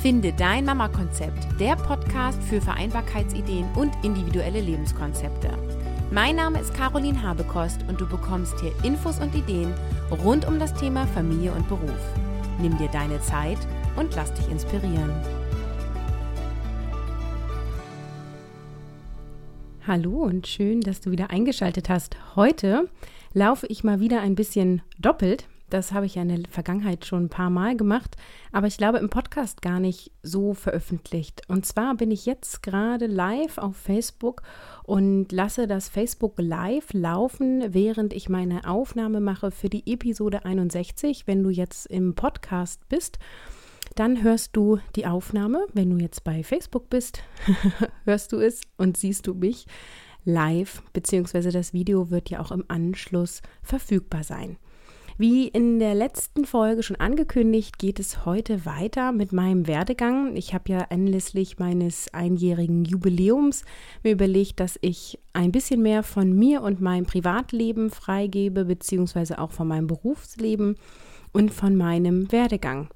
Finde dein Mama-Konzept, der Podcast für Vereinbarkeitsideen und individuelle Lebenskonzepte. Mein Name ist Caroline Habekost und du bekommst hier Infos und Ideen rund um das Thema Familie und Beruf. Nimm dir deine Zeit und lass dich inspirieren. Hallo und schön, dass du wieder eingeschaltet hast. Heute laufe ich mal wieder ein bisschen doppelt, das habe ich ja in der Vergangenheit schon ein paar Mal gemacht, aber ich glaube im Podcast gar nicht so veröffentlicht. Und zwar bin ich jetzt gerade live auf Facebook und lasse das Facebook Live laufen, während ich meine Aufnahme mache für die Episode 61. Wenn du jetzt im Podcast bist, dann hörst du die Aufnahme. Wenn du jetzt bei Facebook bist, hörst du es und siehst du mich live, beziehungsweise das Video wird ja auch im Anschluss verfügbar sein. Wie in der letzten Folge schon angekündigt, geht es heute weiter mit meinem Werdegang. Ich habe ja anlässlich meines einjährigen Jubiläums mir überlegt, dass ich ein bisschen mehr von mir und meinem Privatleben freigebe, beziehungsweise auch von meinem Berufsleben und von meinem Werdegang.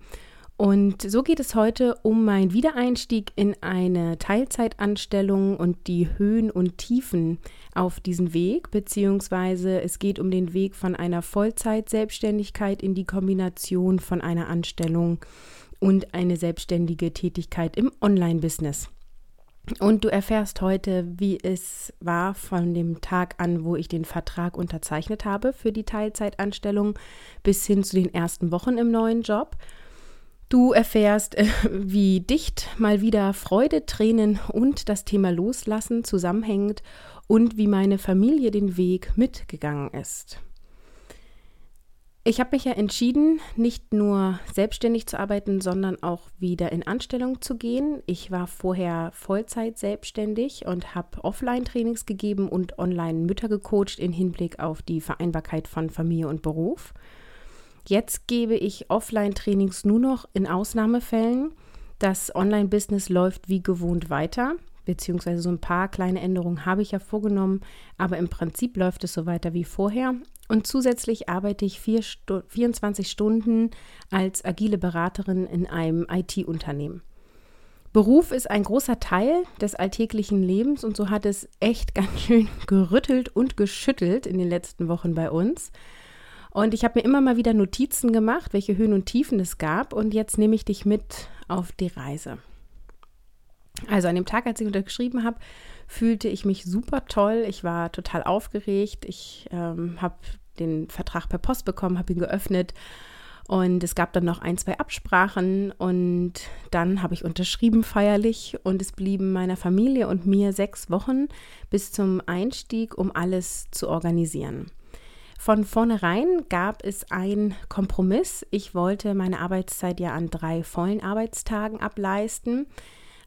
Und so geht es heute um meinen Wiedereinstieg in eine Teilzeitanstellung und die Höhen und Tiefen auf diesen Weg, beziehungsweise es geht um den Weg von einer Vollzeitselbstständigkeit in die Kombination von einer Anstellung und eine selbstständige Tätigkeit im Online-Business. Und du erfährst heute, wie es war von dem Tag an, wo ich den Vertrag unterzeichnet habe für die Teilzeitanstellung bis hin zu den ersten Wochen im neuen Job. Du erfährst, äh, wie dicht mal wieder Freude, Tränen und das Thema Loslassen zusammenhängt und wie meine Familie den Weg mitgegangen ist. Ich habe mich ja entschieden, nicht nur selbstständig zu arbeiten, sondern auch wieder in Anstellung zu gehen. Ich war vorher Vollzeit selbstständig und habe Offline-Trainings gegeben und online Mütter gecoacht in Hinblick auf die Vereinbarkeit von Familie und Beruf. Jetzt gebe ich Offline-Trainings nur noch in Ausnahmefällen. Das Online-Business läuft wie gewohnt weiter, beziehungsweise so ein paar kleine Änderungen habe ich ja vorgenommen, aber im Prinzip läuft es so weiter wie vorher. Und zusätzlich arbeite ich vier Stu 24 Stunden als agile Beraterin in einem IT-Unternehmen. Beruf ist ein großer Teil des alltäglichen Lebens und so hat es echt ganz schön gerüttelt und geschüttelt in den letzten Wochen bei uns. Und ich habe mir immer mal wieder Notizen gemacht, welche Höhen und Tiefen es gab. Und jetzt nehme ich dich mit auf die Reise. Also an dem Tag, als ich untergeschrieben habe, fühlte ich mich super toll. Ich war total aufgeregt. Ich ähm, habe den Vertrag per Post bekommen, habe ihn geöffnet. Und es gab dann noch ein, zwei Absprachen und dann habe ich unterschrieben feierlich und es blieben meiner Familie und mir sechs Wochen bis zum Einstieg, um alles zu organisieren. Von vornherein gab es einen Kompromiss. Ich wollte meine Arbeitszeit ja an drei vollen Arbeitstagen ableisten.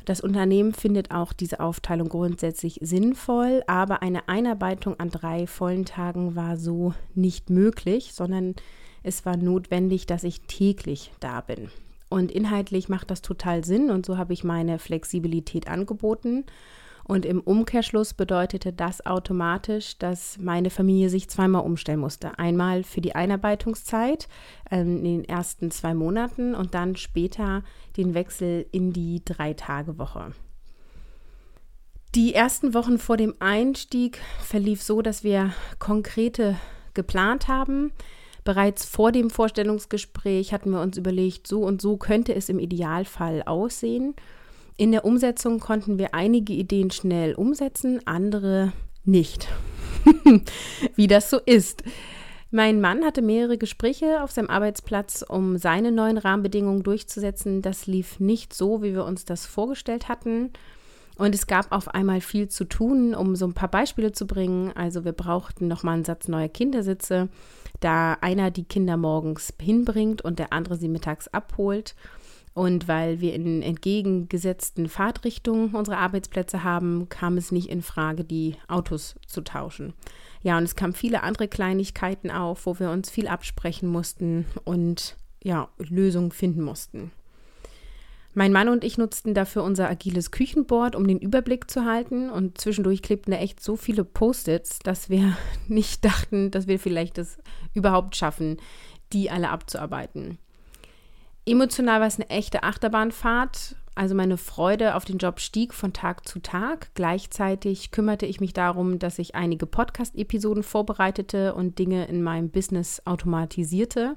Das Unternehmen findet auch diese Aufteilung grundsätzlich sinnvoll, aber eine Einarbeitung an drei vollen Tagen war so nicht möglich, sondern es war notwendig, dass ich täglich da bin. Und inhaltlich macht das total Sinn und so habe ich meine Flexibilität angeboten und im Umkehrschluss bedeutete das automatisch, dass meine Familie sich zweimal umstellen musste. Einmal für die Einarbeitungszeit ähm, in den ersten zwei Monaten und dann später den Wechsel in die Drei-Tage-Woche. Die ersten Wochen vor dem Einstieg verlief so, dass wir konkrete geplant haben. Bereits vor dem Vorstellungsgespräch hatten wir uns überlegt, so und so könnte es im Idealfall aussehen. In der Umsetzung konnten wir einige Ideen schnell umsetzen, andere nicht. Wie das so ist. Mein Mann hatte mehrere Gespräche auf seinem Arbeitsplatz, um seine neuen Rahmenbedingungen durchzusetzen. Das lief nicht so, wie wir uns das vorgestellt hatten. Und es gab auf einmal viel zu tun, um so ein paar Beispiele zu bringen. Also wir brauchten nochmal einen Satz neuer Kindersitze, da einer die Kinder morgens hinbringt und der andere sie mittags abholt. Und weil wir in entgegengesetzten Fahrtrichtungen unsere Arbeitsplätze haben, kam es nicht in Frage, die Autos zu tauschen. Ja, und es kamen viele andere Kleinigkeiten auf, wo wir uns viel absprechen mussten und ja, Lösungen finden mussten. Mein Mann und ich nutzten dafür unser agiles Küchenboard, um den Überblick zu halten. Und zwischendurch klebten da echt so viele Post-its, dass wir nicht dachten, dass wir vielleicht das überhaupt schaffen, die alle abzuarbeiten. Emotional war es eine echte Achterbahnfahrt. Also meine Freude auf den Job stieg von Tag zu Tag. Gleichzeitig kümmerte ich mich darum, dass ich einige Podcast-Episoden vorbereitete und Dinge in meinem Business automatisierte,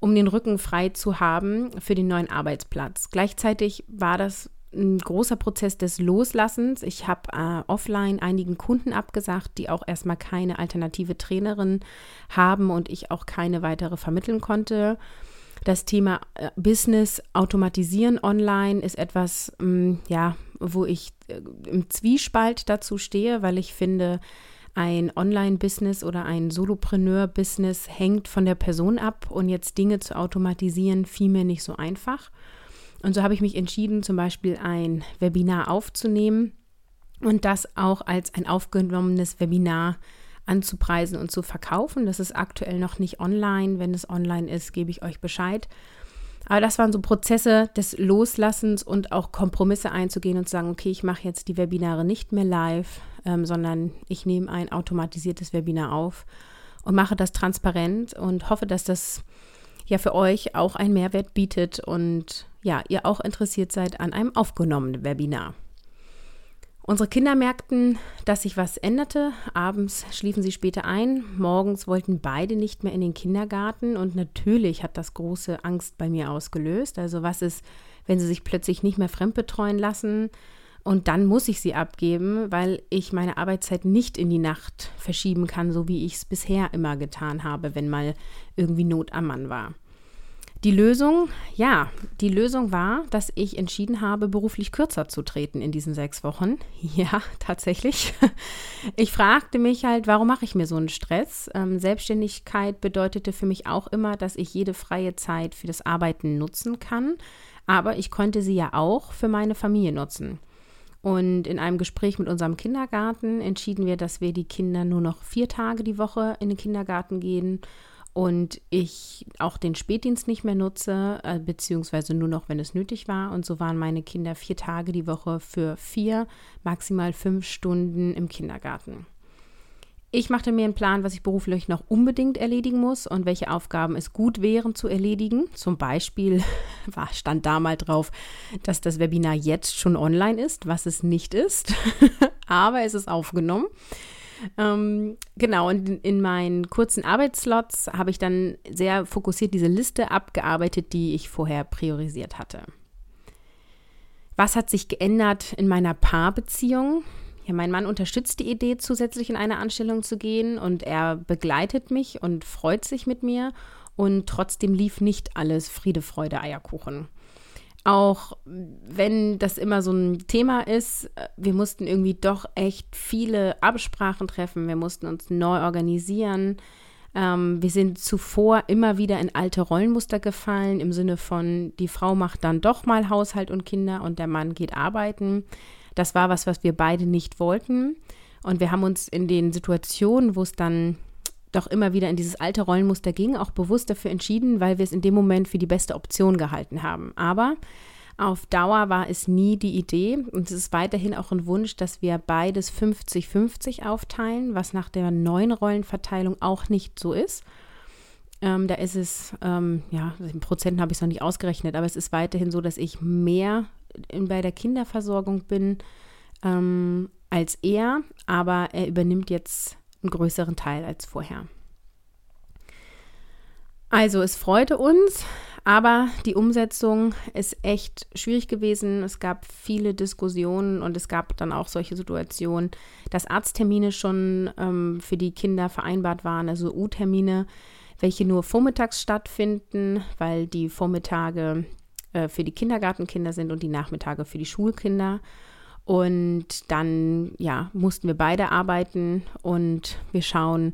um den Rücken frei zu haben für den neuen Arbeitsplatz. Gleichzeitig war das ein großer Prozess des Loslassens. Ich habe äh, offline einigen Kunden abgesagt, die auch erstmal keine alternative Trainerin haben und ich auch keine weitere vermitteln konnte. Das Thema äh, Business automatisieren online ist etwas, ähm, ja, wo ich äh, im Zwiespalt dazu stehe, weil ich finde, ein Online-Business oder ein Solopreneur-Business hängt von der Person ab und jetzt Dinge zu automatisieren, fiel mir nicht so einfach. Und so habe ich mich entschieden, zum Beispiel ein Webinar aufzunehmen und das auch als ein aufgenommenes Webinar anzupreisen und zu verkaufen. Das ist aktuell noch nicht online. Wenn es online ist, gebe ich euch Bescheid. Aber das waren so Prozesse des Loslassens und auch Kompromisse einzugehen und zu sagen, okay, ich mache jetzt die Webinare nicht mehr live, ähm, sondern ich nehme ein automatisiertes Webinar auf und mache das transparent und hoffe, dass das ja für euch auch einen Mehrwert bietet und ja, ihr auch interessiert seid an einem aufgenommenen Webinar. Unsere Kinder merkten, dass sich was änderte. Abends schliefen sie später ein. Morgens wollten beide nicht mehr in den Kindergarten. Und natürlich hat das große Angst bei mir ausgelöst. Also was ist, wenn sie sich plötzlich nicht mehr fremdbetreuen lassen? Und dann muss ich sie abgeben, weil ich meine Arbeitszeit nicht in die Nacht verschieben kann, so wie ich es bisher immer getan habe, wenn mal irgendwie Not am Mann war. Die Lösung, ja, die Lösung war, dass ich entschieden habe, beruflich kürzer zu treten in diesen sechs Wochen. Ja, tatsächlich. Ich fragte mich halt, warum mache ich mir so einen Stress? Ähm, Selbstständigkeit bedeutete für mich auch immer, dass ich jede freie Zeit für das Arbeiten nutzen kann, aber ich konnte sie ja auch für meine Familie nutzen. Und in einem Gespräch mit unserem Kindergarten entschieden wir, dass wir die Kinder nur noch vier Tage die Woche in den Kindergarten gehen und ich auch den Spätdienst nicht mehr nutze, äh, beziehungsweise nur noch, wenn es nötig war. Und so waren meine Kinder vier Tage die Woche für vier, maximal fünf Stunden im Kindergarten. Ich machte mir einen Plan, was ich beruflich noch unbedingt erledigen muss und welche Aufgaben es gut wären zu erledigen. Zum Beispiel war, stand da mal drauf, dass das Webinar jetzt schon online ist, was es nicht ist, aber es ist aufgenommen. Ähm, genau, und in, in meinen kurzen Arbeitsslots habe ich dann sehr fokussiert diese Liste abgearbeitet, die ich vorher priorisiert hatte. Was hat sich geändert in meiner Paarbeziehung? Ja, mein Mann unterstützt die Idee, zusätzlich in eine Anstellung zu gehen und er begleitet mich und freut sich mit mir und trotzdem lief nicht alles Friede, Freude, Eierkuchen auch wenn das immer so ein Thema ist, wir mussten irgendwie doch echt viele Absprachen treffen, wir mussten uns neu organisieren. Ähm, wir sind zuvor immer wieder in alte Rollenmuster gefallen, im Sinne von, die Frau macht dann doch mal Haushalt und Kinder und der Mann geht arbeiten. Das war was, was wir beide nicht wollten. Und wir haben uns in den Situationen, wo es dann doch immer wieder in dieses alte Rollenmuster ging, auch bewusst dafür entschieden, weil wir es in dem Moment für die beste Option gehalten haben. Aber auf Dauer war es nie die Idee und es ist weiterhin auch ein Wunsch, dass wir beides 50-50 aufteilen, was nach der neuen Rollenverteilung auch nicht so ist. Ähm, da ist es, ähm, ja, in Prozenten habe ich es noch nicht ausgerechnet, aber es ist weiterhin so, dass ich mehr in, bei der Kinderversorgung bin ähm, als er, aber er übernimmt jetzt einen größeren Teil als vorher. Also es freute uns, aber die Umsetzung ist echt schwierig gewesen. Es gab viele Diskussionen und es gab dann auch solche Situationen, dass Arzttermine schon ähm, für die Kinder vereinbart waren, also U-Termine, welche nur vormittags stattfinden, weil die Vormittage äh, für die Kindergartenkinder sind und die Nachmittage für die Schulkinder. Und dann, ja, mussten wir beide arbeiten und wir schauen,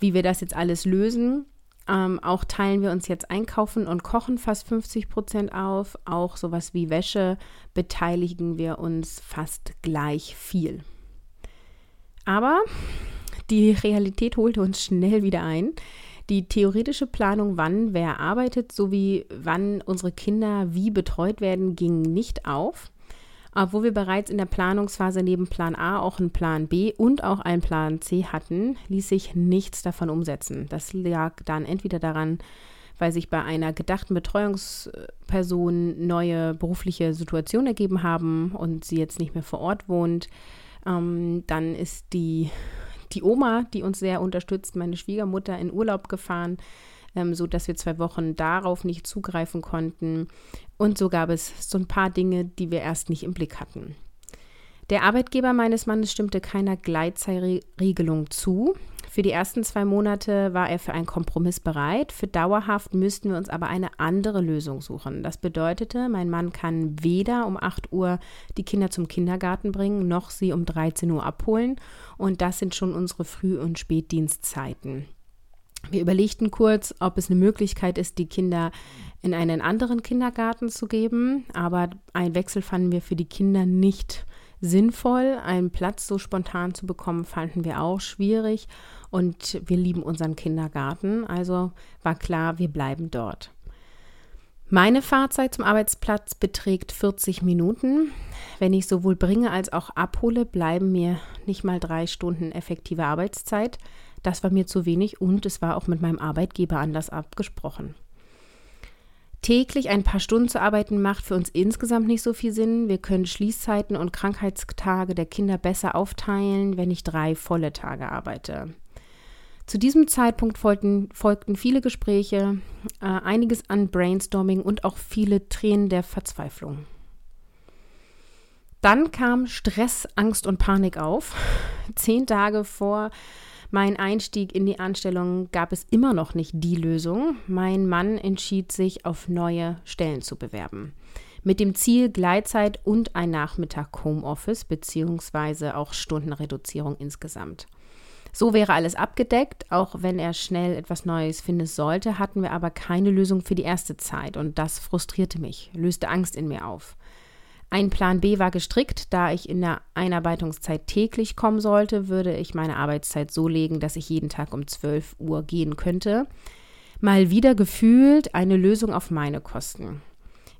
wie wir das jetzt alles lösen. Ähm, auch teilen wir uns jetzt Einkaufen und Kochen fast 50 Prozent auf. Auch sowas wie Wäsche beteiligen wir uns fast gleich viel. Aber die Realität holte uns schnell wieder ein. Die theoretische Planung, wann wer arbeitet, sowie wann unsere Kinder wie betreut werden, ging nicht auf. Obwohl wir bereits in der Planungsphase neben Plan A auch einen Plan B und auch einen Plan C hatten, ließ sich nichts davon umsetzen. Das lag dann entweder daran, weil sich bei einer gedachten Betreuungsperson neue berufliche Situationen ergeben haben und sie jetzt nicht mehr vor Ort wohnt. Ähm, dann ist die, die Oma, die uns sehr unterstützt, meine Schwiegermutter, in Urlaub gefahren, ähm, so dass wir zwei Wochen darauf nicht zugreifen konnten. Und so gab es so ein paar Dinge, die wir erst nicht im Blick hatten. Der Arbeitgeber meines Mannes stimmte keiner Gleitzeitregelung zu. Für die ersten zwei Monate war er für einen Kompromiss bereit. Für dauerhaft müssten wir uns aber eine andere Lösung suchen. Das bedeutete, mein Mann kann weder um 8 Uhr die Kinder zum Kindergarten bringen, noch sie um 13 Uhr abholen. Und das sind schon unsere Früh- und Spätdienstzeiten. Wir überlegten kurz, ob es eine Möglichkeit ist, die Kinder in einen anderen Kindergarten zu geben, aber einen Wechsel fanden wir für die Kinder nicht sinnvoll. Einen Platz so spontan zu bekommen, fanden wir auch schwierig und wir lieben unseren Kindergarten, also war klar, wir bleiben dort. Meine Fahrzeit zum Arbeitsplatz beträgt 40 Minuten. Wenn ich sowohl bringe als auch abhole, bleiben mir nicht mal drei Stunden effektive Arbeitszeit. Das war mir zu wenig und es war auch mit meinem Arbeitgeber anders abgesprochen. Täglich ein paar Stunden zu arbeiten macht für uns insgesamt nicht so viel Sinn. Wir können Schließzeiten und Krankheitstage der Kinder besser aufteilen, wenn ich drei volle Tage arbeite. Zu diesem Zeitpunkt folgten, folgten viele Gespräche, äh, einiges an Brainstorming und auch viele Tränen der Verzweiflung. Dann kam Stress, Angst und Panik auf. Zehn Tage vor mein Einstieg in die Anstellung gab es immer noch nicht die Lösung. Mein Mann entschied sich, auf neue Stellen zu bewerben. Mit dem Ziel Gleitzeit und ein Nachmittag Homeoffice beziehungsweise auch Stundenreduzierung insgesamt. So wäre alles abgedeckt, auch wenn er schnell etwas Neues finden sollte, hatten wir aber keine Lösung für die erste Zeit und das frustrierte mich, löste Angst in mir auf. Ein Plan B war gestrickt, da ich in der Einarbeitungszeit täglich kommen sollte, würde ich meine Arbeitszeit so legen, dass ich jeden Tag um 12 Uhr gehen könnte. Mal wieder gefühlt eine Lösung auf meine Kosten.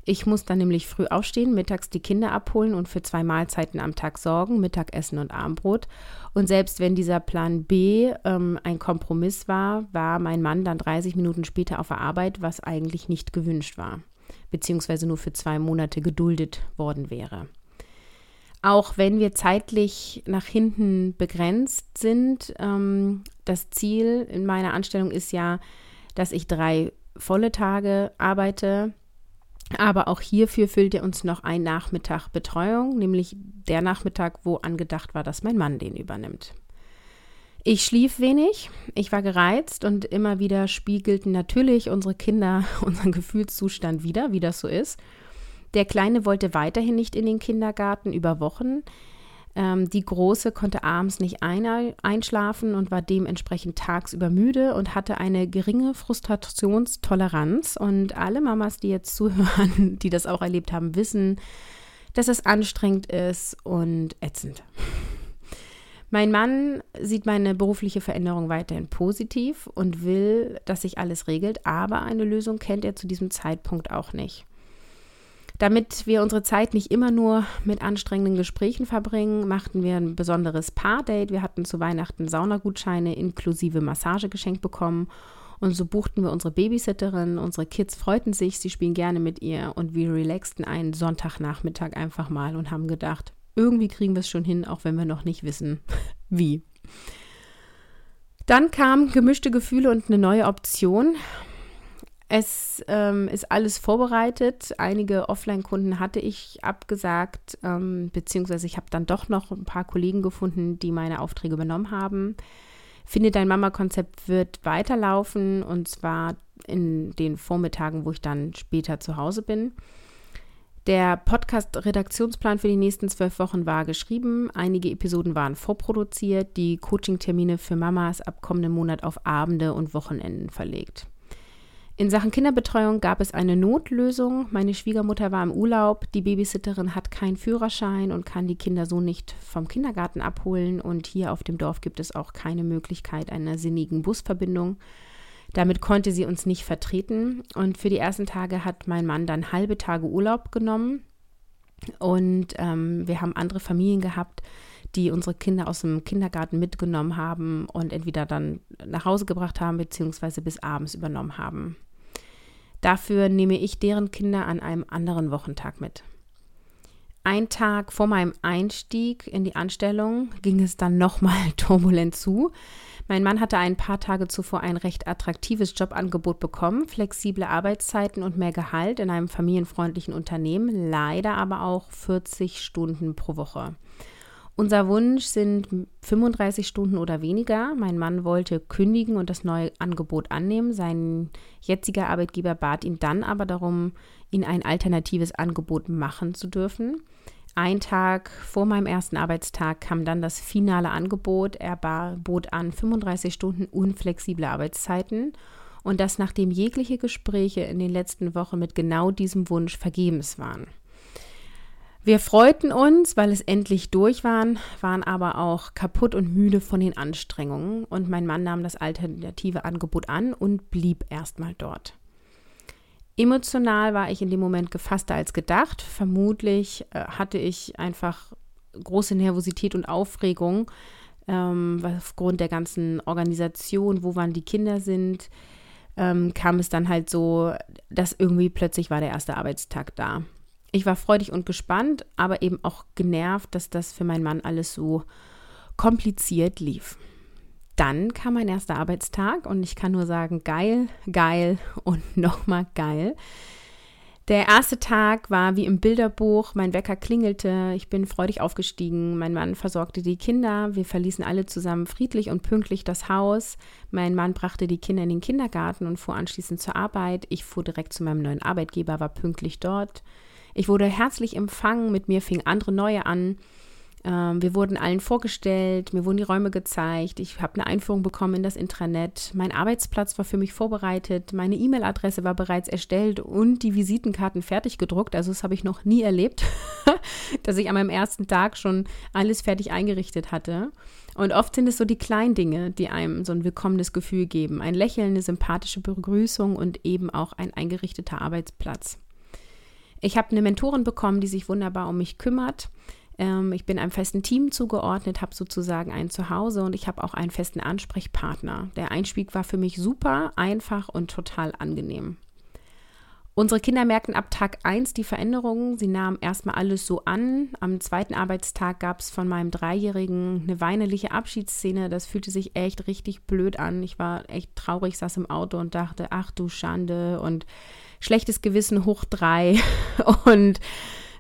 Ich muss dann nämlich früh aufstehen, mittags die Kinder abholen und für zwei Mahlzeiten am Tag sorgen, Mittagessen und Abendbrot. Und selbst wenn dieser Plan B ähm, ein Kompromiss war, war mein Mann dann 30 Minuten später auf der Arbeit, was eigentlich nicht gewünscht war beziehungsweise nur für zwei Monate geduldet worden wäre. Auch wenn wir zeitlich nach hinten begrenzt sind, ähm, das Ziel in meiner Anstellung ist ja, dass ich drei volle Tage arbeite. Aber auch hierfür füllt er uns noch ein Nachmittag Betreuung, nämlich der Nachmittag, wo angedacht war, dass mein Mann den übernimmt. Ich schlief wenig, ich war gereizt und immer wieder spiegelten natürlich unsere Kinder unseren Gefühlszustand wieder, wie das so ist. Der Kleine wollte weiterhin nicht in den Kindergarten über Wochen. Ähm, die Große konnte abends nicht ein einschlafen und war dementsprechend tagsüber müde und hatte eine geringe Frustrationstoleranz. Und alle Mamas, die jetzt zuhören, die das auch erlebt haben, wissen, dass es anstrengend ist und ätzend. Mein Mann sieht meine berufliche Veränderung weiterhin positiv und will, dass sich alles regelt, aber eine Lösung kennt er zu diesem Zeitpunkt auch nicht. Damit wir unsere Zeit nicht immer nur mit anstrengenden Gesprächen verbringen, machten wir ein besonderes Paardate. Wir hatten zu Weihnachten Saunagutscheine inklusive Massage geschenkt bekommen und so buchten wir unsere Babysitterin. Unsere Kids freuten sich, sie spielen gerne mit ihr und wir relaxten einen Sonntagnachmittag einfach mal und haben gedacht, irgendwie kriegen wir es schon hin, auch wenn wir noch nicht wissen, wie. Dann kamen gemischte Gefühle und eine neue Option. Es ähm, ist alles vorbereitet. Einige Offline-Kunden hatte ich abgesagt, ähm, beziehungsweise ich habe dann doch noch ein paar Kollegen gefunden, die meine Aufträge übernommen haben. Finde dein Mama-Konzept wird weiterlaufen und zwar in den Vormittagen, wo ich dann später zu Hause bin. Der Podcast-Redaktionsplan für die nächsten zwölf Wochen war geschrieben. Einige Episoden waren vorproduziert. Die Coaching-Termine für Mamas ab kommenden Monat auf Abende und Wochenenden verlegt. In Sachen Kinderbetreuung gab es eine Notlösung. Meine Schwiegermutter war im Urlaub. Die Babysitterin hat keinen Führerschein und kann die Kinder so nicht vom Kindergarten abholen. Und hier auf dem Dorf gibt es auch keine Möglichkeit einer sinnigen Busverbindung. Damit konnte sie uns nicht vertreten und für die ersten Tage hat mein Mann dann halbe Tage Urlaub genommen und ähm, wir haben andere Familien gehabt, die unsere Kinder aus dem Kindergarten mitgenommen haben und entweder dann nach Hause gebracht haben beziehungsweise bis abends übernommen haben. Dafür nehme ich deren Kinder an einem anderen Wochentag mit. Ein Tag vor meinem Einstieg in die Anstellung ging es dann nochmal turbulent zu. Mein Mann hatte ein paar Tage zuvor ein recht attraktives Jobangebot bekommen, flexible Arbeitszeiten und mehr Gehalt in einem familienfreundlichen Unternehmen, leider aber auch 40 Stunden pro Woche. Unser Wunsch sind 35 Stunden oder weniger. Mein Mann wollte kündigen und das neue Angebot annehmen. Sein jetziger Arbeitgeber bat ihn dann aber darum, ihn ein alternatives Angebot machen zu dürfen. Ein Tag vor meinem ersten Arbeitstag kam dann das finale Angebot. Er bot an 35 Stunden unflexible Arbeitszeiten und das nachdem jegliche Gespräche in den letzten Wochen mit genau diesem Wunsch vergebens waren. Wir freuten uns, weil es endlich durch waren, waren aber auch kaputt und müde von den Anstrengungen und mein Mann nahm das alternative Angebot an und blieb erstmal dort. Emotional war ich in dem Moment gefasster als gedacht. Vermutlich äh, hatte ich einfach große Nervosität und Aufregung ähm, aufgrund der ganzen Organisation, wo wann die Kinder sind, ähm, kam es dann halt so, dass irgendwie plötzlich war der erste Arbeitstag da. Ich war freudig und gespannt, aber eben auch genervt, dass das für meinen Mann alles so kompliziert lief. Dann kam mein erster Arbeitstag und ich kann nur sagen, geil, geil und nochmal geil. Der erste Tag war wie im Bilderbuch. Mein Wecker klingelte. Ich bin freudig aufgestiegen. Mein Mann versorgte die Kinder. Wir verließen alle zusammen friedlich und pünktlich das Haus. Mein Mann brachte die Kinder in den Kindergarten und fuhr anschließend zur Arbeit. Ich fuhr direkt zu meinem neuen Arbeitgeber, war pünktlich dort. Ich wurde herzlich empfangen, mit mir fingen andere neue an. Ähm, wir wurden allen vorgestellt, mir wurden die Räume gezeigt, ich habe eine Einführung bekommen in das Intranet, mein Arbeitsplatz war für mich vorbereitet, meine E-Mail-Adresse war bereits erstellt und die Visitenkarten fertig gedruckt. Also das habe ich noch nie erlebt, dass ich an meinem ersten Tag schon alles fertig eingerichtet hatte. Und oft sind es so die kleinen Dinge, die einem so ein willkommenes Gefühl geben. Ein Lächeln, eine sympathische Begrüßung und eben auch ein eingerichteter Arbeitsplatz. Ich habe eine Mentorin bekommen, die sich wunderbar um mich kümmert. Ähm, ich bin einem festen Team zugeordnet, habe sozusagen ein Zuhause und ich habe auch einen festen Ansprechpartner. Der Einstieg war für mich super, einfach und total angenehm. Unsere Kinder merkten ab Tag 1 die Veränderungen. Sie nahmen erstmal alles so an. Am zweiten Arbeitstag gab es von meinem Dreijährigen eine weinerliche Abschiedsszene. Das fühlte sich echt richtig blöd an. Ich war echt traurig, saß im Auto und dachte, ach du Schande und schlechtes Gewissen hoch drei und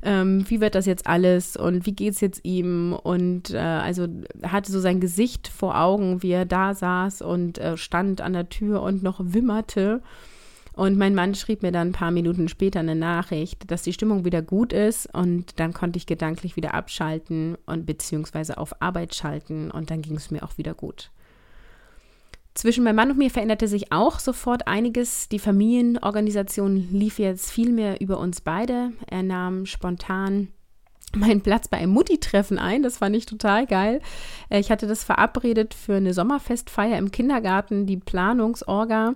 ähm, wie wird das jetzt alles und wie geht es jetzt ihm und äh, also hatte so sein Gesicht vor Augen, wie er da saß und äh, stand an der Tür und noch wimmerte. Und mein Mann schrieb mir dann ein paar Minuten später eine Nachricht, dass die Stimmung wieder gut ist und dann konnte ich gedanklich wieder abschalten und beziehungsweise auf Arbeit schalten und dann ging es mir auch wieder gut. Zwischen meinem Mann und mir veränderte sich auch sofort einiges. Die Familienorganisation lief jetzt viel mehr über uns beide. Er nahm spontan meinen Platz bei einem Mutti-Treffen ein. Das fand ich total geil. Äh, ich hatte das verabredet für eine Sommerfestfeier im Kindergarten, die Planungsorga.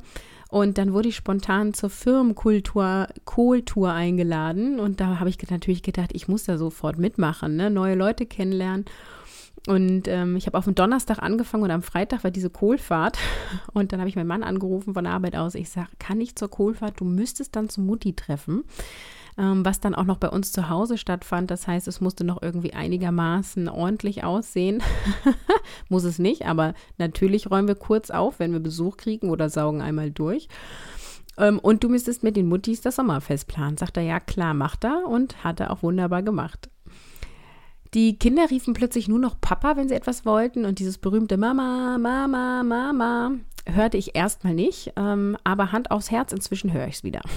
Und dann wurde ich spontan zur Firmenkultur, Kohltour eingeladen. Und da habe ich natürlich gedacht, ich muss da sofort mitmachen, ne? neue Leute kennenlernen. Und ähm, ich habe auf dem Donnerstag angefangen und am Freitag war diese Kohlfahrt. Und dann habe ich meinen Mann angerufen von der Arbeit aus. Ich sage, kann ich zur Kohlfahrt? Du müsstest dann zu Mutti treffen. Ähm, was dann auch noch bei uns zu Hause stattfand. Das heißt, es musste noch irgendwie einigermaßen ordentlich aussehen. Muss es nicht, aber natürlich räumen wir kurz auf, wenn wir Besuch kriegen oder saugen einmal durch. Ähm, und du müsstest mit den Muttis das Sommerfest planen. Sagt er, ja klar, macht er und hat er auch wunderbar gemacht. Die Kinder riefen plötzlich nur noch Papa, wenn sie etwas wollten. Und dieses berühmte Mama, Mama, Mama hörte ich erstmal nicht. Ähm, aber Hand aufs Herz, inzwischen höre ich es wieder.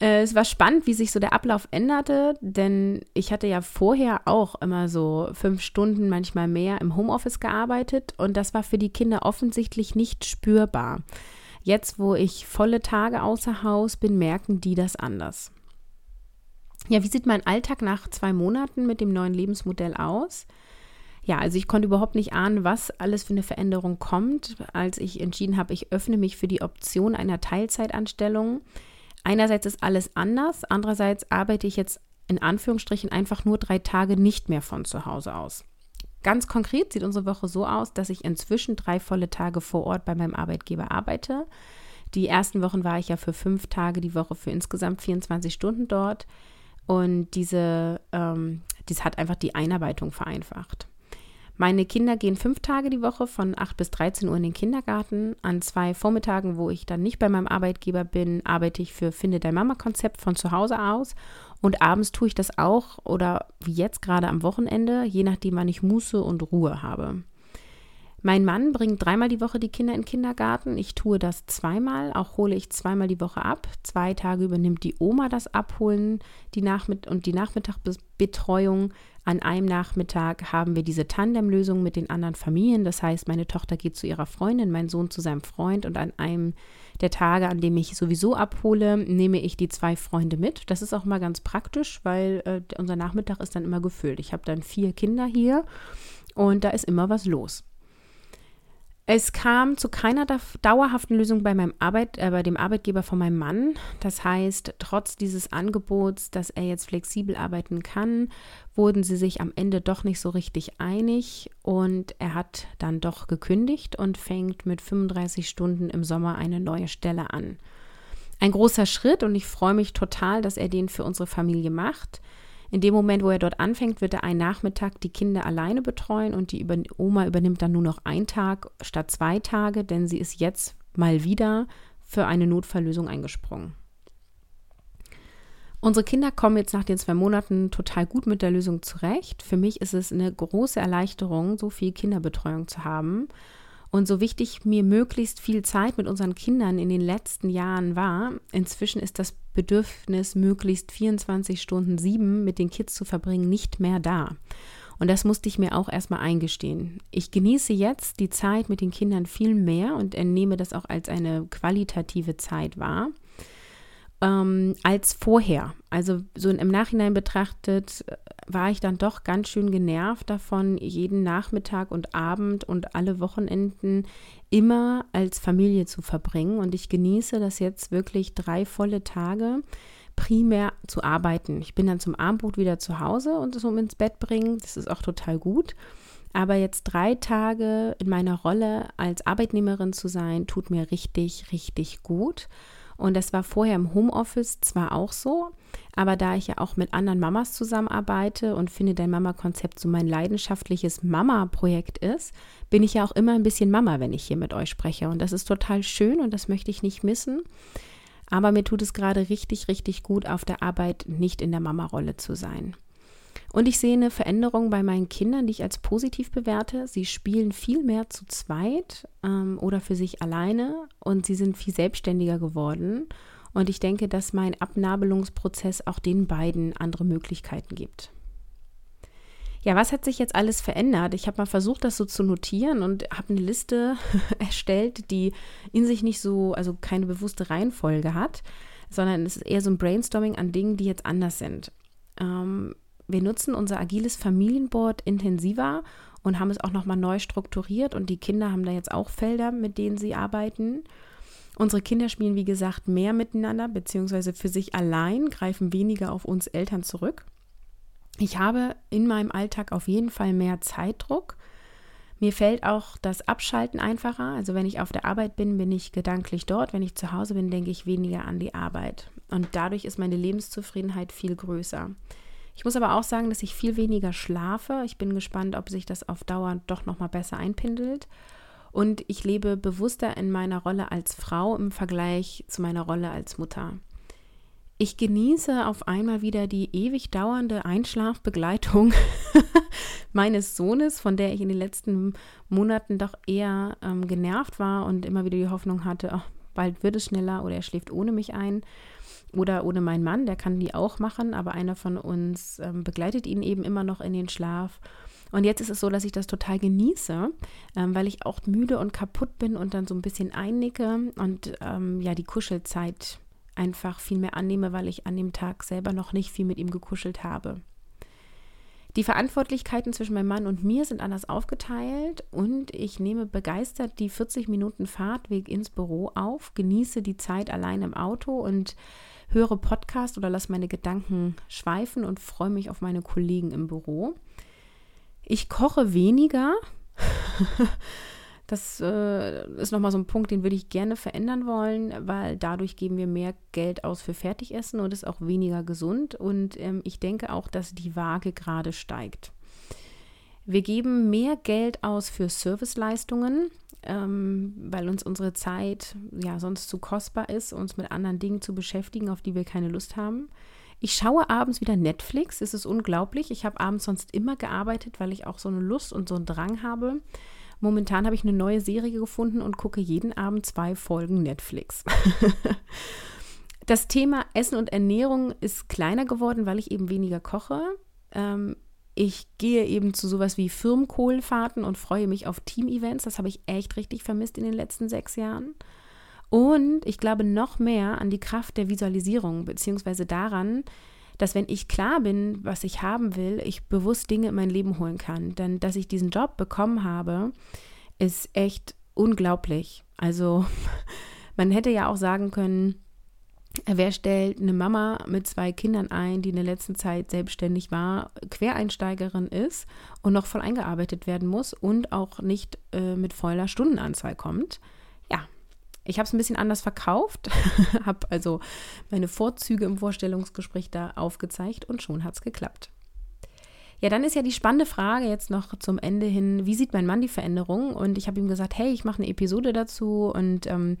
Äh, es war spannend, wie sich so der Ablauf änderte, denn ich hatte ja vorher auch immer so fünf Stunden, manchmal mehr im Homeoffice gearbeitet und das war für die Kinder offensichtlich nicht spürbar. Jetzt, wo ich volle Tage außer Haus bin, merken die das anders. Ja, wie sieht mein Alltag nach zwei Monaten mit dem neuen Lebensmodell aus? Ja, also ich konnte überhaupt nicht ahnen, was alles für eine Veränderung kommt, als ich entschieden habe, ich öffne mich für die Option einer Teilzeitanstellung. Einerseits ist alles anders, andererseits arbeite ich jetzt in Anführungsstrichen einfach nur drei Tage nicht mehr von zu Hause aus. Ganz konkret sieht unsere Woche so aus, dass ich inzwischen drei volle Tage vor Ort bei meinem Arbeitgeber arbeite Die ersten Wochen war ich ja für fünf Tage die Woche für insgesamt 24 Stunden dort. Und diese, ähm, dies hat einfach die Einarbeitung vereinfacht. Meine Kinder gehen fünf Tage die Woche von 8 bis 13 Uhr in den Kindergarten. An zwei Vormittagen, wo ich dann nicht bei meinem Arbeitgeber bin, arbeite ich für Finde dein Mama-Konzept von zu Hause aus. Und abends tue ich das auch oder wie jetzt gerade am Wochenende, je nachdem, wann ich Muße und Ruhe habe. Mein Mann bringt dreimal die Woche die Kinder in den Kindergarten. Ich tue das zweimal, auch hole ich zweimal die Woche ab. Zwei Tage übernimmt die Oma das Abholen die Nachmitt und die Nachmittagsbetreuung. An einem Nachmittag haben wir diese Tandemlösung mit den anderen Familien. Das heißt, meine Tochter geht zu ihrer Freundin, mein Sohn zu seinem Freund und an einem der Tage, an dem ich sowieso abhole, nehme ich die zwei Freunde mit. Das ist auch mal ganz praktisch, weil äh, unser Nachmittag ist dann immer gefüllt. Ich habe dann vier Kinder hier und da ist immer was los. Es kam zu keiner dauerhaften Lösung bei meinem Arbeit, äh, bei dem Arbeitgeber von meinem Mann. Das heißt, trotz dieses Angebots, dass er jetzt flexibel arbeiten kann, wurden sie sich am Ende doch nicht so richtig einig und er hat dann doch gekündigt und fängt mit 35 Stunden im Sommer eine neue Stelle an. Ein großer Schritt und ich freue mich total, dass er den für unsere Familie macht. In dem Moment, wo er dort anfängt, wird er einen Nachmittag die Kinder alleine betreuen und die Oma übernimmt dann nur noch einen Tag statt zwei Tage, denn sie ist jetzt mal wieder für eine Notfalllösung eingesprungen. Unsere Kinder kommen jetzt nach den zwei Monaten total gut mit der Lösung zurecht. Für mich ist es eine große Erleichterung, so viel Kinderbetreuung zu haben. Und so wichtig mir möglichst viel Zeit mit unseren Kindern in den letzten Jahren war, inzwischen ist das Bedürfnis, möglichst 24 Stunden sieben mit den Kids zu verbringen, nicht mehr da. Und das musste ich mir auch erstmal eingestehen. Ich genieße jetzt die Zeit mit den Kindern viel mehr und entnehme das auch als eine qualitative Zeit wahr ähm, als vorher. Also so im Nachhinein betrachtet äh, war ich dann doch ganz schön genervt davon, jeden Nachmittag und Abend und alle Wochenenden immer als Familie zu verbringen. Und ich genieße das jetzt wirklich drei volle Tage primär zu arbeiten. Ich bin dann zum Abendbrot wieder zu Hause und es um ins Bett bringen. Das ist auch total gut. Aber jetzt drei Tage in meiner Rolle als Arbeitnehmerin zu sein, tut mir richtig, richtig gut. Und das war vorher im Homeoffice zwar auch so, aber da ich ja auch mit anderen Mamas zusammenarbeite und finde dein Mama-Konzept so mein leidenschaftliches Mama-Projekt ist, bin ich ja auch immer ein bisschen Mama, wenn ich hier mit euch spreche. Und das ist total schön und das möchte ich nicht missen. Aber mir tut es gerade richtig, richtig gut, auf der Arbeit nicht in der Mama-Rolle zu sein. Und ich sehe eine Veränderung bei meinen Kindern, die ich als positiv bewerte. Sie spielen viel mehr zu zweit ähm, oder für sich alleine und sie sind viel selbstständiger geworden. Und ich denke, dass mein Abnabelungsprozess auch den beiden andere Möglichkeiten gibt. Ja, was hat sich jetzt alles verändert? Ich habe mal versucht, das so zu notieren und habe eine Liste erstellt, die in sich nicht so, also keine bewusste Reihenfolge hat, sondern es ist eher so ein Brainstorming an Dingen, die jetzt anders sind. Ähm, wir nutzen unser agiles Familienboard intensiver und haben es auch nochmal neu strukturiert und die Kinder haben da jetzt auch Felder, mit denen sie arbeiten. Unsere Kinder spielen, wie gesagt, mehr miteinander, beziehungsweise für sich allein, greifen weniger auf uns Eltern zurück. Ich habe in meinem Alltag auf jeden Fall mehr Zeitdruck. Mir fällt auch das Abschalten einfacher. Also wenn ich auf der Arbeit bin, bin ich gedanklich dort. Wenn ich zu Hause bin, denke ich weniger an die Arbeit. Und dadurch ist meine Lebenszufriedenheit viel größer. Ich muss aber auch sagen, dass ich viel weniger schlafe. Ich bin gespannt, ob sich das auf Dauer doch noch mal besser einpendelt. Und ich lebe bewusster in meiner Rolle als Frau im Vergleich zu meiner Rolle als Mutter. Ich genieße auf einmal wieder die ewig dauernde Einschlafbegleitung meines Sohnes, von der ich in den letzten Monaten doch eher ähm, genervt war und immer wieder die Hoffnung hatte, oh, bald wird es schneller oder er schläft ohne mich ein. Oder ohne meinen Mann, der kann die auch machen, aber einer von uns ähm, begleitet ihn eben immer noch in den Schlaf. Und jetzt ist es so, dass ich das total genieße, ähm, weil ich auch müde und kaputt bin und dann so ein bisschen einnicke und ähm, ja, die Kuschelzeit einfach viel mehr annehme, weil ich an dem Tag selber noch nicht viel mit ihm gekuschelt habe. Die Verantwortlichkeiten zwischen meinem Mann und mir sind anders aufgeteilt und ich nehme begeistert die 40 Minuten Fahrtweg ins Büro auf, genieße die Zeit allein im Auto und höre Podcast oder lasse meine Gedanken schweifen und freue mich auf meine Kollegen im Büro. Ich koche weniger. Das äh, ist nochmal so ein Punkt, den würde ich gerne verändern wollen, weil dadurch geben wir mehr Geld aus für Fertigessen und ist auch weniger gesund. Und ähm, ich denke auch, dass die Waage gerade steigt. Wir geben mehr Geld aus für Serviceleistungen, ähm, weil uns unsere Zeit ja sonst zu kostbar ist, uns mit anderen Dingen zu beschäftigen, auf die wir keine Lust haben. Ich schaue abends wieder Netflix. Es ist unglaublich. Ich habe abends sonst immer gearbeitet, weil ich auch so eine Lust und so einen Drang habe. Momentan habe ich eine neue Serie gefunden und gucke jeden Abend zwei Folgen Netflix. das Thema Essen und Ernährung ist kleiner geworden, weil ich eben weniger koche. Ähm, ich gehe eben zu sowas wie Firmenkohlfahrten und freue mich auf Team-Events. Das habe ich echt richtig vermisst in den letzten sechs Jahren. Und ich glaube noch mehr an die Kraft der Visualisierung, beziehungsweise daran, dass wenn ich klar bin, was ich haben will, ich bewusst Dinge in mein Leben holen kann. Denn dass ich diesen Job bekommen habe, ist echt unglaublich. Also man hätte ja auch sagen können, wer stellt eine Mama mit zwei Kindern ein, die in der letzten Zeit selbstständig war, Quereinsteigerin ist und noch voll eingearbeitet werden muss und auch nicht äh, mit voller Stundenanzahl kommt. Ich habe es ein bisschen anders verkauft, habe also meine Vorzüge im Vorstellungsgespräch da aufgezeigt und schon hat es geklappt. Ja, dann ist ja die spannende Frage jetzt noch zum Ende hin, wie sieht mein Mann die Veränderung? Und ich habe ihm gesagt, hey, ich mache eine Episode dazu und ähm,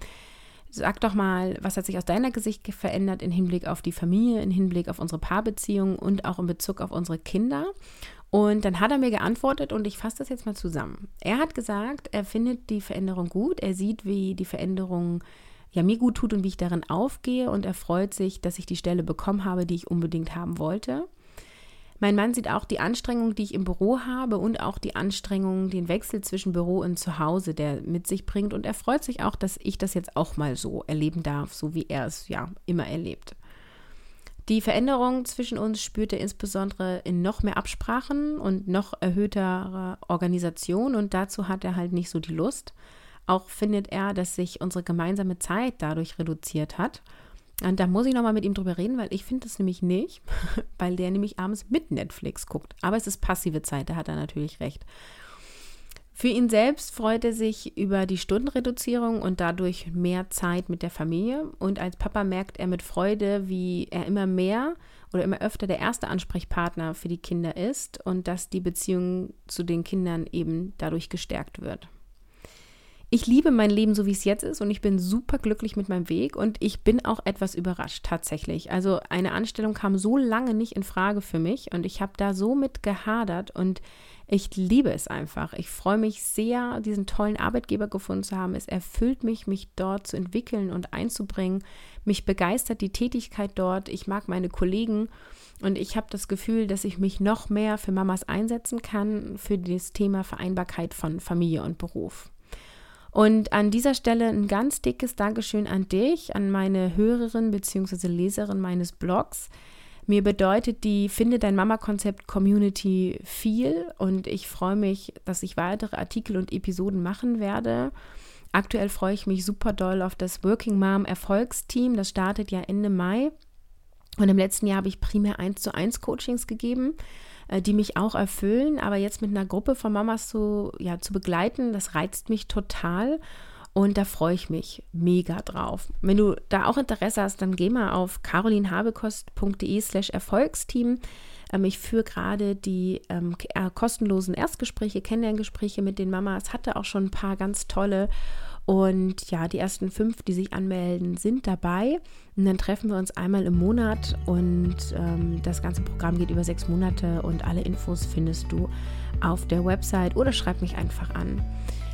sag doch mal, was hat sich aus deiner Gesicht verändert im Hinblick auf die Familie, im Hinblick auf unsere Paarbeziehung und auch in Bezug auf unsere Kinder. Und dann hat er mir geantwortet und ich fasse das jetzt mal zusammen. Er hat gesagt, er findet die Veränderung gut, er sieht, wie die Veränderung ja mir gut tut und wie ich darin aufgehe und er freut sich, dass ich die Stelle bekommen habe, die ich unbedingt haben wollte. Mein Mann sieht auch die Anstrengung, die ich im Büro habe und auch die Anstrengung, den Wechsel zwischen Büro und Zuhause, der mit sich bringt. Und er freut sich auch, dass ich das jetzt auch mal so erleben darf, so wie er es ja immer erlebt. Die Veränderung zwischen uns spürt er insbesondere in noch mehr Absprachen und noch erhöhter Organisation und dazu hat er halt nicht so die Lust. Auch findet er, dass sich unsere gemeinsame Zeit dadurch reduziert hat. Und da muss ich nochmal mit ihm drüber reden, weil ich finde das nämlich nicht, weil der nämlich abends mit Netflix guckt. Aber es ist passive Zeit, da hat er natürlich recht. Für ihn selbst freut er sich über die Stundenreduzierung und dadurch mehr Zeit mit der Familie. Und als Papa merkt er mit Freude, wie er immer mehr oder immer öfter der erste Ansprechpartner für die Kinder ist und dass die Beziehung zu den Kindern eben dadurch gestärkt wird. Ich liebe mein Leben so, wie es jetzt ist und ich bin super glücklich mit meinem Weg und ich bin auch etwas überrascht tatsächlich. Also eine Anstellung kam so lange nicht in Frage für mich und ich habe da so mit gehadert und ich liebe es einfach. Ich freue mich sehr, diesen tollen Arbeitgeber gefunden zu haben. Es erfüllt mich, mich dort zu entwickeln und einzubringen. Mich begeistert die Tätigkeit dort. Ich mag meine Kollegen und ich habe das Gefühl, dass ich mich noch mehr für Mamas einsetzen kann für das Thema Vereinbarkeit von Familie und Beruf. Und an dieser Stelle ein ganz dickes Dankeschön an dich, an meine Hörerin bzw. Leserin meines Blogs. Mir bedeutet die Finde dein Mama-Konzept Community viel und ich freue mich, dass ich weitere Artikel und Episoden machen werde. Aktuell freue ich mich super doll auf das Working Mom Erfolgsteam. Das startet ja Ende Mai. Und im letzten Jahr habe ich primär 1 zu 1 Coachings gegeben, die mich auch erfüllen. Aber jetzt mit einer Gruppe von Mamas zu, ja, zu begleiten, das reizt mich total. Und da freue ich mich mega drauf. Wenn du da auch Interesse hast, dann geh mal auf carolinhabekost.de slash Erfolgsteam. Ähm, ich führe gerade die ähm, äh, kostenlosen Erstgespräche, Kennenlerngespräche mit den Mamas, hatte auch schon ein paar ganz tolle. Und ja, die ersten fünf, die sich anmelden, sind dabei. Und dann treffen wir uns einmal im Monat und ähm, das ganze Programm geht über sechs Monate und alle Infos findest du auf der Website oder schreib mich einfach an.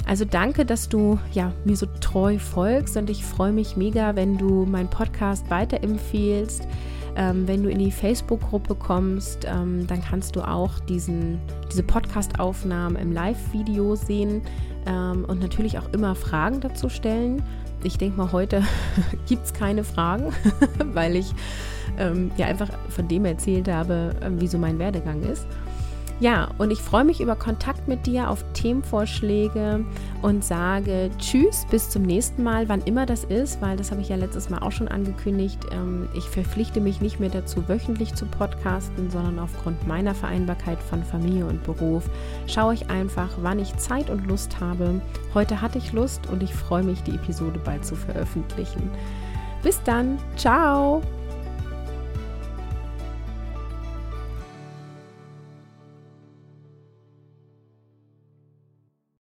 Also danke, dass du ja, mir so treu folgst und ich freue mich mega, wenn du meinen Podcast weiterempfehlst. Ähm, wenn du in die Facebook-Gruppe kommst, ähm, dann kannst du auch diesen, diese Podcast-Aufnahmen im Live-Video sehen ähm, und natürlich auch immer Fragen dazu stellen. Ich denke mal, heute gibt es keine Fragen, weil ich ähm, ja einfach von dem erzählt habe, äh, wie so mein Werdegang ist. Ja, und ich freue mich über Kontakt mit dir auf Themenvorschläge und sage Tschüss, bis zum nächsten Mal, wann immer das ist, weil das habe ich ja letztes Mal auch schon angekündigt. Ähm, ich verpflichte mich nicht mehr dazu, wöchentlich zu podcasten, sondern aufgrund meiner Vereinbarkeit von Familie und Beruf schaue ich einfach, wann ich Zeit und Lust habe. Heute hatte ich Lust und ich freue mich, die Episode bald zu veröffentlichen. Bis dann, ciao!